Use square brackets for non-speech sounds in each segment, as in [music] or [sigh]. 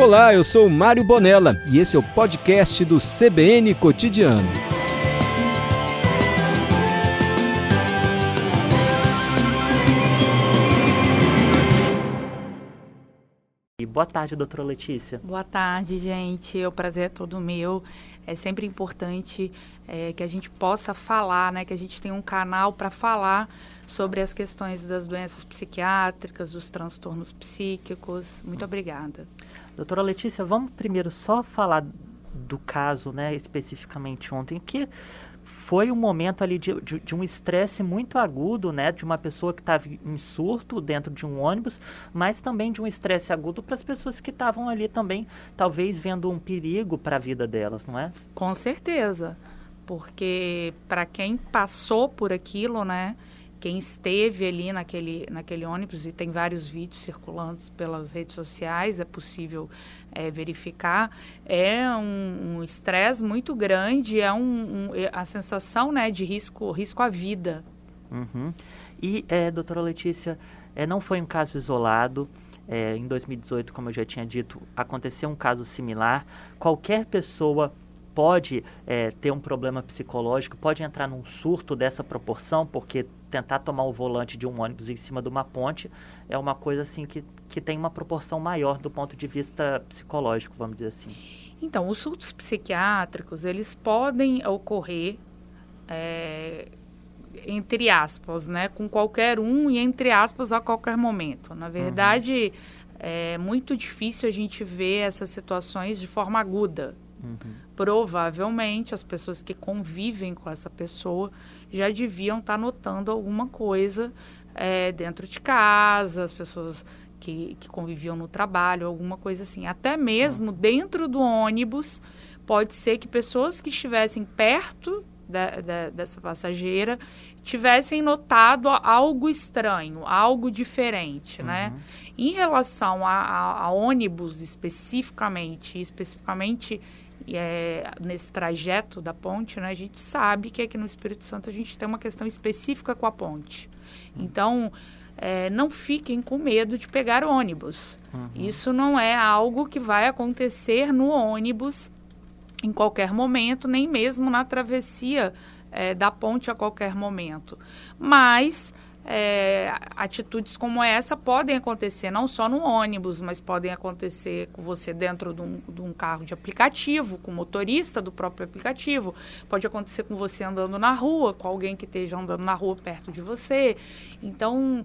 Olá, eu sou Mário Bonella e esse é o podcast do CBN Cotidiano. Boa tarde, doutora Letícia. Boa tarde, gente. O prazer é todo meu. É sempre importante é, que a gente possa falar, né? Que a gente tenha um canal para falar sobre as questões das doenças psiquiátricas, dos transtornos psíquicos. Muito obrigada. Doutora Letícia, vamos primeiro só falar do caso, né, especificamente ontem, que foi um momento ali de, de, de um estresse muito agudo, né, de uma pessoa que estava em surto dentro de um ônibus, mas também de um estresse agudo para as pessoas que estavam ali também, talvez vendo um perigo para a vida delas, não é? Com certeza, porque para quem passou por aquilo, né, quem esteve ali naquele, naquele ônibus, e tem vários vídeos circulando pelas redes sociais, é possível é, verificar, é um estresse um muito grande, é um, um, é a sensação né, de risco, risco à vida. Uhum. E, é, doutora Letícia, é, não foi um caso isolado, é, em 2018, como eu já tinha dito, aconteceu um caso similar. Qualquer pessoa pode é, ter um problema psicológico, pode entrar num surto dessa proporção, porque tentar tomar o volante de um ônibus em cima de uma ponte é uma coisa assim que, que tem uma proporção maior do ponto de vista psicológico, vamos dizer assim. Então, os surtos psiquiátricos, eles podem ocorrer é, entre aspas, né, com qualquer um e entre aspas a qualquer momento. Na verdade, uhum. é muito difícil a gente ver essas situações de forma aguda. Uhum. Provavelmente as pessoas que convivem com essa pessoa já deviam estar tá notando alguma coisa é, dentro de casa, as pessoas que, que conviviam no trabalho, alguma coisa assim. Até mesmo dentro do ônibus, pode ser que pessoas que estivessem perto da, da, dessa passageira tivessem notado algo estranho, algo diferente, né? uhum. né? Em relação a, a, a ônibus especificamente, especificamente é, nesse trajeto da ponte, né, a gente sabe que aqui no Espírito Santo a gente tem uma questão específica com a ponte. Uhum. Então, é, não fiquem com medo de pegar ônibus. Uhum. Isso não é algo que vai acontecer no ônibus em qualquer momento, nem mesmo na travessia é, da ponte a qualquer momento. Mas é, atitudes como essa podem acontecer não só no ônibus, mas podem acontecer com você dentro de um, de um, carro de aplicativo, com o motorista do próprio aplicativo. Pode acontecer com você andando na rua, com alguém que esteja andando na rua perto de você. Então,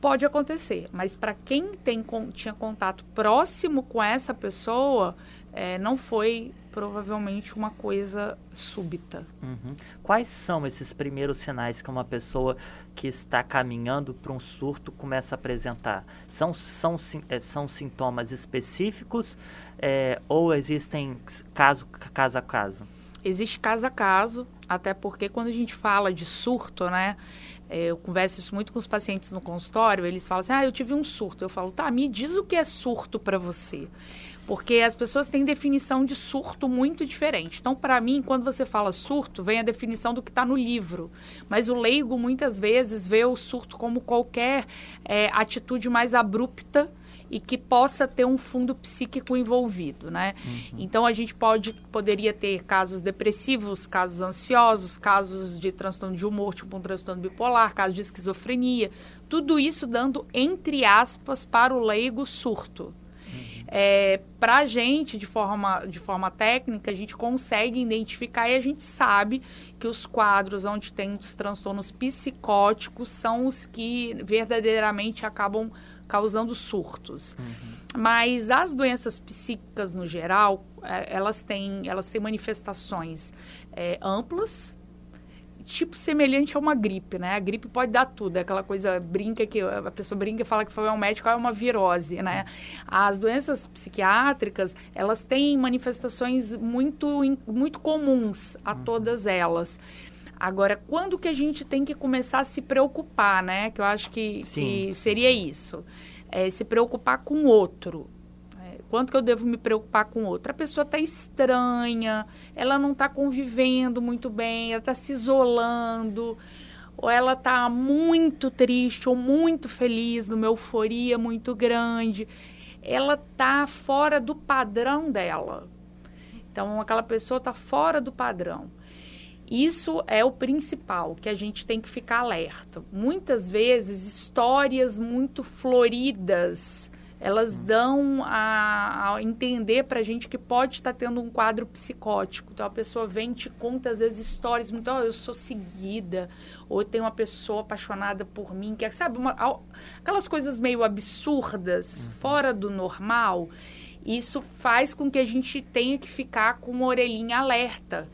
pode acontecer. Mas para quem tem, tinha contato próximo com essa pessoa, é, não foi provavelmente uma coisa súbita. Uhum. Quais são esses primeiros sinais que uma pessoa que está caminhando para um surto começa a apresentar? São, são, é, são sintomas específicos é, ou existem caso, caso a caso? Existe caso a caso, até porque quando a gente fala de surto, né? É, eu converso isso muito com os pacientes no consultório, eles falam assim, ah, eu tive um surto. Eu falo, tá, me diz o que é surto para você. Porque as pessoas têm definição de surto muito diferente. Então, para mim, quando você fala surto, vem a definição do que está no livro. Mas o leigo, muitas vezes, vê o surto como qualquer é, atitude mais abrupta e que possa ter um fundo psíquico envolvido, né? Uhum. Então a gente pode poderia ter casos depressivos, casos ansiosos, casos de transtorno de humor, tipo um transtorno bipolar, casos de esquizofrenia, tudo isso dando entre aspas para o leigo surto. É, para a gente, de forma, de forma técnica, a gente consegue identificar e a gente sabe que os quadros onde tem os transtornos psicóticos são os que verdadeiramente acabam causando surtos. Uhum. Mas as doenças psíquicas, no geral, é, elas, têm, elas têm manifestações é, amplas, tipo semelhante a uma gripe, né? A gripe pode dar tudo, é aquela coisa brinca que a pessoa brinca e fala que foi um médico, é uma virose, né? As doenças psiquiátricas, elas têm manifestações muito muito comuns a uhum. todas elas. Agora, quando que a gente tem que começar a se preocupar, né? Que eu acho que, que seria isso. É, se preocupar com o outro. Quanto que eu devo me preocupar com outra? A pessoa está estranha, ela não está convivendo muito bem, ela está se isolando, ou ela está muito triste ou muito feliz, numa euforia muito grande. ela tá fora do padrão dela. Então, aquela pessoa está fora do padrão. Isso é o principal, que a gente tem que ficar alerta. Muitas vezes, histórias muito floridas, elas dão a, a entender para a gente que pode estar tá tendo um quadro psicótico. Então, a pessoa vem e te conta, às vezes, histórias muito... Oh, eu sou seguida, ou tem uma pessoa apaixonada por mim, que é, sabe, uma, aquelas coisas meio absurdas, uhum. fora do normal. Isso faz com que a gente tenha que ficar com uma orelhinha alerta.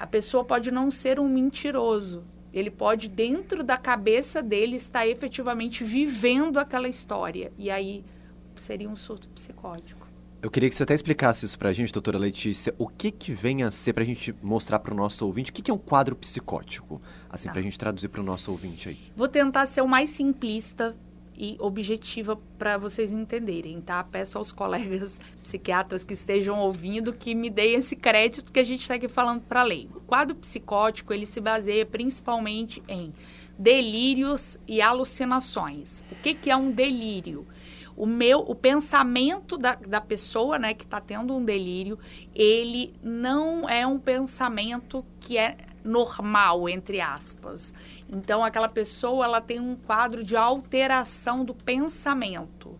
A pessoa pode não ser um mentiroso. Ele pode, dentro da cabeça dele, estar efetivamente vivendo aquela história. E aí seria um surto psicótico. Eu queria que você até explicasse isso para a gente, doutora Letícia. O que, que vem a ser, para a gente mostrar para o nosso ouvinte, o que, que é um quadro psicótico? Assim, tá. para a gente traduzir para o nosso ouvinte aí. Vou tentar ser o mais simplista e objetiva para vocês entenderem, tá? Peço aos colegas [laughs] psiquiatras que estejam ouvindo que me deem esse crédito que a gente está aqui falando para lei. O quadro psicótico, ele se baseia principalmente em delírios e alucinações. O que, que é um delírio? O meu o pensamento da, da pessoa né que está tendo um delírio ele não é um pensamento que é normal, entre aspas. Então, aquela pessoa ela tem um quadro de alteração do pensamento.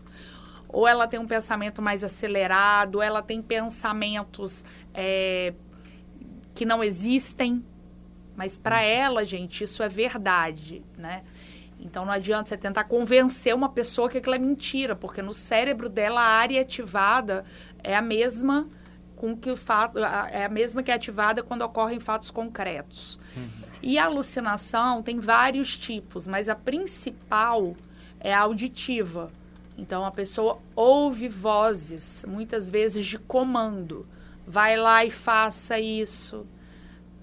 Ou ela tem um pensamento mais acelerado, ou ela tem pensamentos é, que não existem. Mas para uhum. ela, gente, isso é verdade, né? Então não adianta você tentar convencer uma pessoa que aquilo é mentira, porque no cérebro dela a área ativada é a mesma com que o fato é a mesma que é ativada quando ocorrem fatos concretos. Uhum. E a alucinação tem vários tipos, mas a principal é a auditiva. Então a pessoa ouve vozes, muitas vezes de comando. Vai lá e faça isso.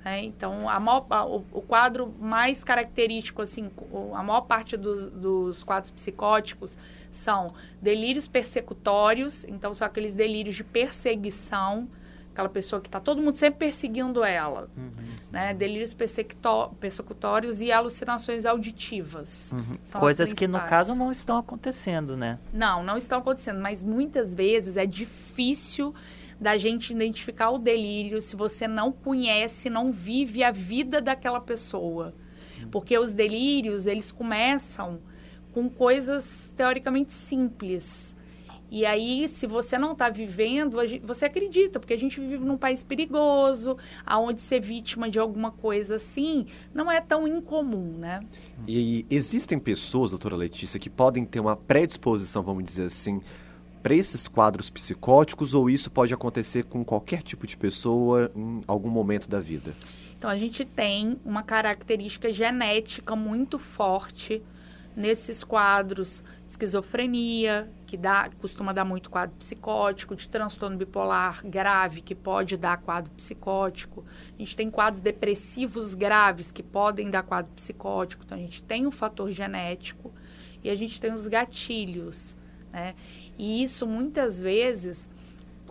É, então, a maior, a, o, o, quadro mais característico, assim, a maior parte dos, dos quadros psicóticos são delírios persecutórios, então são aqueles delírios de perseguição, aquela pessoa que está todo mundo sempre perseguindo ela, uhum. né? Delírios persecutórios e alucinações auditivas. Uhum. Coisas que no caso não estão acontecendo, né? Não, não estão acontecendo, mas muitas vezes é difícil da gente identificar o delírio se você não conhece, não vive a vida daquela pessoa. Porque os delírios, eles começam com coisas teoricamente simples. E aí, se você não está vivendo, você acredita, porque a gente vive num país perigoso, aonde ser vítima de alguma coisa assim não é tão incomum, né? E existem pessoas, doutora Letícia, que podem ter uma predisposição, vamos dizer assim, para esses quadros psicóticos ou isso pode acontecer com qualquer tipo de pessoa em algum momento da vida? Então a gente tem uma característica genética muito forte nesses quadros esquizofrenia, que dá, costuma dar muito quadro psicótico, de transtorno bipolar grave, que pode dar quadro psicótico. A gente tem quadros depressivos graves, que podem dar quadro psicótico. Então, a gente tem um fator genético e a gente tem os gatilhos, né? E isso muitas vezes,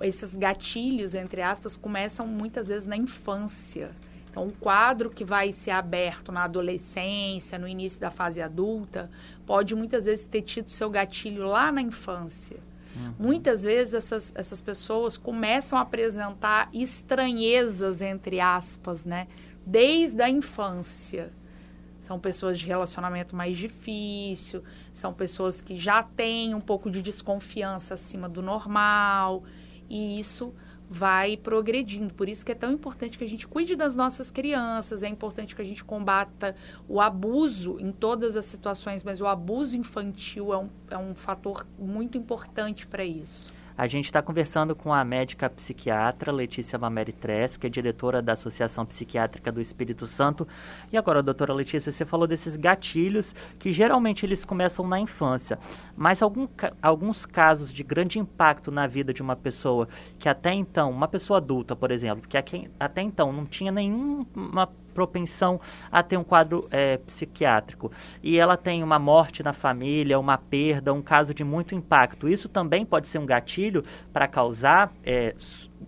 esses gatilhos, entre aspas, começam muitas vezes na infância. Então, um quadro que vai ser aberto na adolescência, no início da fase adulta, pode muitas vezes ter tido seu gatilho lá na infância. Uhum. Muitas vezes essas, essas pessoas começam a apresentar estranhezas, entre aspas, né? Desde a infância. São pessoas de relacionamento mais difícil, são pessoas que já têm um pouco de desconfiança acima do normal, e isso vai progredindo. Por isso que é tão importante que a gente cuide das nossas crianças, é importante que a gente combata o abuso em todas as situações, mas o abuso infantil é um, é um fator muito importante para isso. A gente está conversando com a médica psiquiatra Letícia Mameri Tres, que é diretora da Associação Psiquiátrica do Espírito Santo. E agora, doutora Letícia, você falou desses gatilhos que geralmente eles começam na infância, mas algum, alguns casos de grande impacto na vida de uma pessoa que até então, uma pessoa adulta, por exemplo, que até então não tinha nenhuma propensão a ter um quadro é, psiquiátrico e ela tem uma morte na família, uma perda, um caso de muito impacto, isso também pode ser um gatilho para causar é,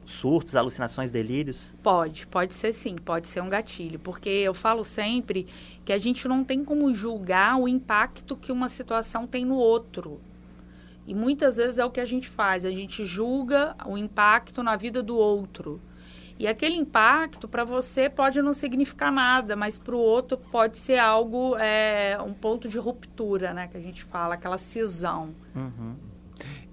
surtos, alucinações, delírios? Pode, pode ser sim, pode ser um gatilho, porque eu falo sempre que a gente não tem como julgar o impacto que uma situação tem no outro. E muitas vezes é o que a gente faz, a gente julga o impacto na vida do outro. E aquele impacto para você pode não significar nada, mas para o outro pode ser algo, é, um ponto de ruptura, né? Que a gente fala, aquela cisão. Uhum.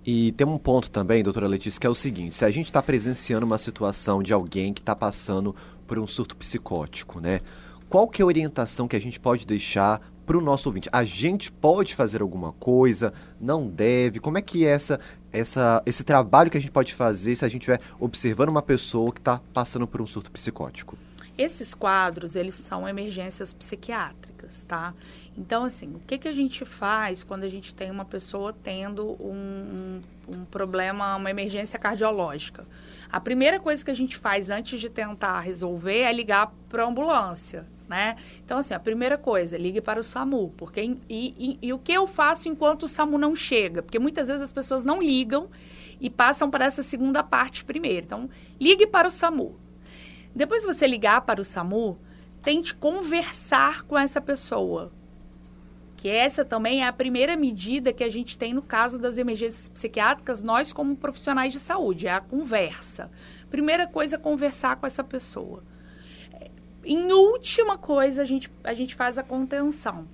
E tem um ponto também, doutora Letícia, que é o seguinte: se a gente está presenciando uma situação de alguém que está passando por um surto psicótico, né? Qual que é a orientação que a gente pode deixar para o nosso ouvinte? A gente pode fazer alguma coisa? Não deve? Como é que é essa, essa, esse trabalho que a gente pode fazer se a gente estiver observando uma pessoa que está passando por um surto psicótico? Esses quadros, eles são emergências psiquiátricas, tá? Então, assim, o que, que a gente faz quando a gente tem uma pessoa tendo um, um, um problema, uma emergência cardiológica? A primeira coisa que a gente faz antes de tentar resolver é ligar para a ambulância, né? Então, assim, a primeira coisa, ligue para o SAMU. Porque, e, e, e, o que eu faço enquanto o SAMU não chega? Porque muitas vezes as pessoas não ligam e passam para essa segunda parte primeiro. Então, ligue para o SAMU. Depois de você ligar para o SAMU, tente conversar com essa pessoa que essa também é a primeira medida que a gente tem no caso das emergências psiquiátricas, nós como profissionais de saúde, é a conversa. Primeira coisa, conversar com essa pessoa. Em última coisa, a gente, a gente faz a contenção.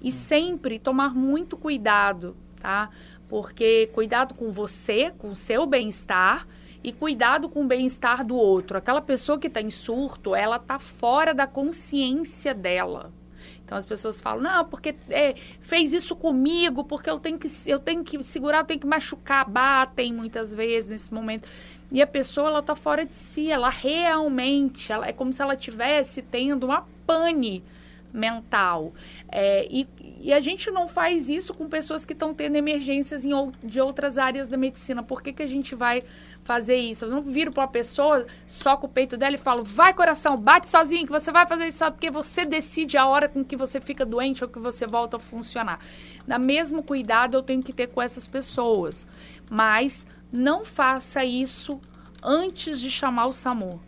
E sempre tomar muito cuidado, tá? Porque cuidado com você, com o seu bem-estar e cuidado com o bem-estar do outro. Aquela pessoa que está em surto, ela está fora da consciência dela. Então as pessoas falam, não, porque é, fez isso comigo, porque eu tenho que, eu tenho que segurar, eu tenho que machucar, batem muitas vezes nesse momento. E a pessoa, ela tá fora de si, ela realmente, ela, é como se ela tivesse tendo uma pane mental. É, e, e, a gente não faz isso com pessoas que estão tendo emergências em, de outras áreas da medicina. Por que, que a gente vai fazer isso? Eu não viro para uma pessoa, só com o peito dela e falo, vai coração, bate sozinho, que você vai fazer isso só porque você decide a hora com que você fica doente ou que você volta a funcionar. Da mesmo cuidado eu tenho que ter com essas pessoas. Mas não faça isso antes de chamar o SAMU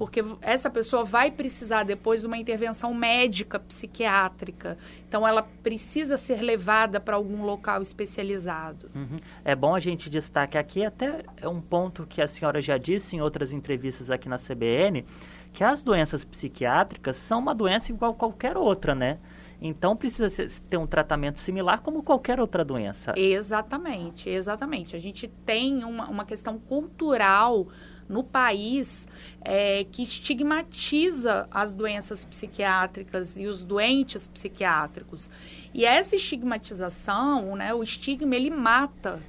porque essa pessoa vai precisar depois de uma intervenção médica psiquiátrica. Então, ela precisa ser levada para algum local especializado. Uhum. É bom a gente destacar aqui, até é um ponto que a senhora já disse em outras entrevistas aqui na CBN, que as doenças psiquiátricas são uma doença igual qualquer outra, né? Então precisa ter um tratamento similar como qualquer outra doença. Exatamente, exatamente. A gente tem uma, uma questão cultural no país é, que estigmatiza as doenças psiquiátricas e os doentes psiquiátricos. E essa estigmatização, né, o estigma, ele mata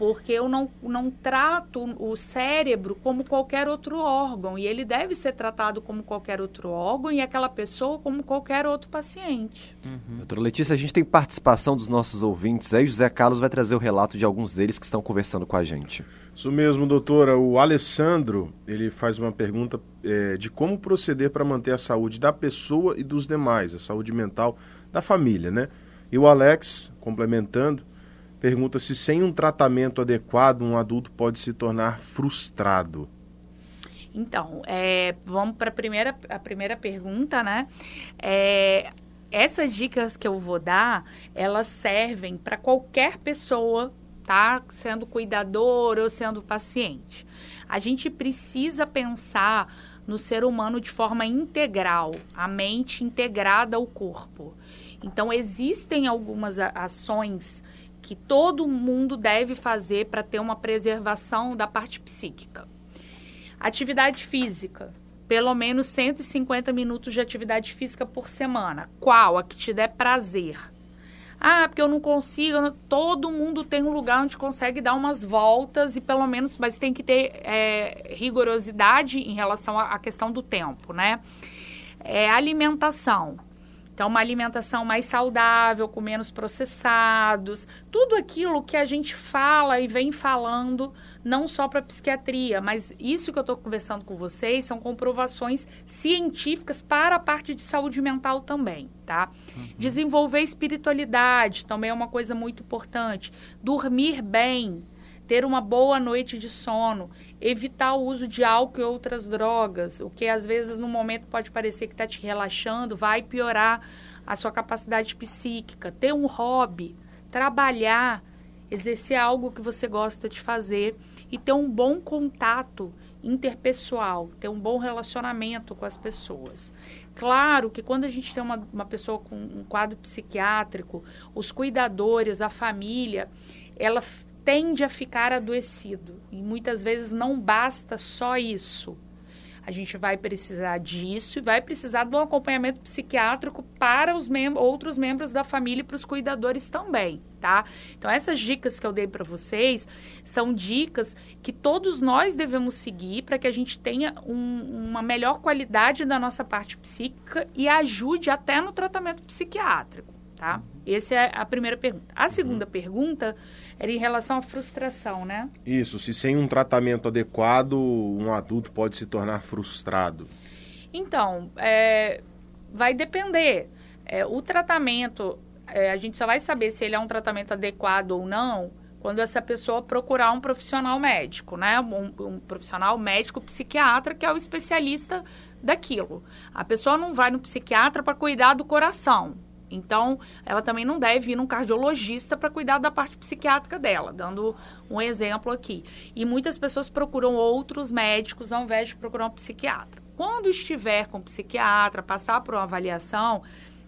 porque eu não, não trato o cérebro como qualquer outro órgão e ele deve ser tratado como qualquer outro órgão e aquela pessoa como qualquer outro paciente. Uhum. Doutora Letícia, a gente tem participação dos nossos ouvintes aí. José Carlos vai trazer o relato de alguns deles que estão conversando com a gente. Isso mesmo, doutora. O Alessandro ele faz uma pergunta é, de como proceder para manter a saúde da pessoa e dos demais, a saúde mental da família, né? E o Alex, complementando, pergunta se sem um tratamento adequado um adulto pode se tornar frustrado. Então, é, vamos para a primeira, a primeira pergunta, né? É, essas dicas que eu vou dar, elas servem para qualquer pessoa, tá? Sendo cuidador ou sendo paciente. A gente precisa pensar no ser humano de forma integral, a mente integrada ao corpo. Então, existem algumas ações que todo mundo deve fazer para ter uma preservação da parte psíquica. Atividade física. Pelo menos 150 minutos de atividade física por semana. Qual? A que te der prazer. Ah, porque eu não consigo. Todo mundo tem um lugar onde consegue dar umas voltas e pelo menos, mas tem que ter é, rigorosidade em relação à questão do tempo, né? É, alimentação então, uma alimentação mais saudável, com menos processados, tudo aquilo que a gente fala e vem falando, não só para psiquiatria, mas isso que eu estou conversando com vocês são comprovações científicas para a parte de saúde mental também, tá? Uhum. Desenvolver espiritualidade também é uma coisa muito importante. Dormir bem, ter uma boa noite de sono, evitar o uso de álcool e outras drogas, o que às vezes no momento pode parecer que está te relaxando, vai piorar a sua capacidade psíquica, ter um hobby, trabalhar, exercer algo que você gosta de fazer e ter um bom contato interpessoal, ter um bom relacionamento com as pessoas. Claro que quando a gente tem uma, uma pessoa com um quadro psiquiátrico, os cuidadores, a família, ela tende a ficar adoecido. E muitas vezes não basta só isso. A gente vai precisar disso e vai precisar de um acompanhamento psiquiátrico para os mem outros membros da família e para os cuidadores também, tá? Então, essas dicas que eu dei para vocês são dicas que todos nós devemos seguir para que a gente tenha um, uma melhor qualidade da nossa parte psíquica e ajude até no tratamento psiquiátrico, tá? Essa é a primeira pergunta. A segunda uhum. pergunta era em relação à frustração, né? Isso, se sem um tratamento adequado, um adulto pode se tornar frustrado. Então, é, vai depender. É, o tratamento, é, a gente só vai saber se ele é um tratamento adequado ou não quando essa pessoa procurar um profissional médico, né? Um, um, profissional médico psiquiatra que é o especialista daquilo. A pessoa não vai no psiquiatra para cuidar do coração. Então, ela também não deve ir num cardiologista para cuidar da parte psiquiátrica dela, dando um exemplo aqui. E muitas pessoas procuram outros médicos ao invés de procurar um psiquiatra. Quando estiver com o psiquiatra, passar por uma avaliação,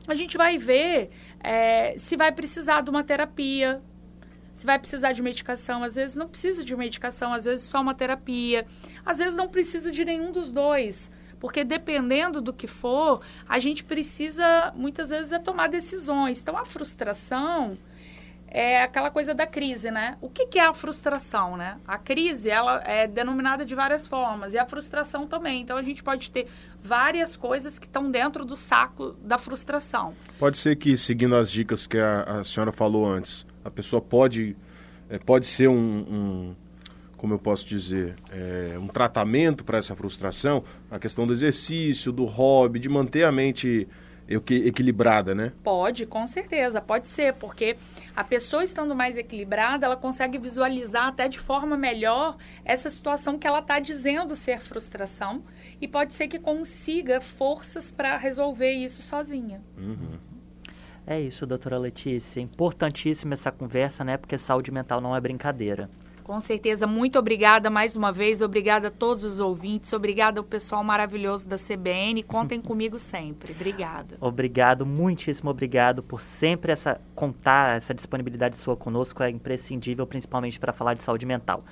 a gente vai ver é, se vai precisar de uma terapia, se vai precisar de medicação. Às vezes não precisa de medicação, às vezes só uma terapia, às vezes não precisa de nenhum dos dois. Porque dependendo do que for, a gente precisa muitas vezes é tomar decisões. Então a frustração é aquela coisa da crise, né? O que, que, é a frustração, né? A crise, ela é denominada de várias formas e a frustração também. Então a gente pode ter várias coisas que estão dentro do saco da frustração. Pode ser que, seguindo as dicas que a, a senhora falou antes, a pessoa pode, é, pode ser um, um como eu posso dizer, é, um tratamento para essa frustração, a questão do exercício, do hobby, de manter a mente equilibrada, né? Pode, com certeza, pode ser, porque a pessoa estando mais equilibrada, ela consegue visualizar até de forma melhor essa situação que ela está dizendo ser frustração e pode ser que consiga forças para resolver isso sozinha. Uhum. É isso, doutora Letícia. Importantíssima essa conversa, né? Porque saúde mental não é brincadeira. Com certeza, muito obrigada mais uma vez, obrigada a todos os ouvintes, obrigada ao pessoal maravilhoso da CBN, contem [laughs] comigo sempre. Obrigada. Obrigado, muitíssimo obrigado por sempre essa contar essa disponibilidade sua conosco, é imprescindível, principalmente para falar de saúde mental.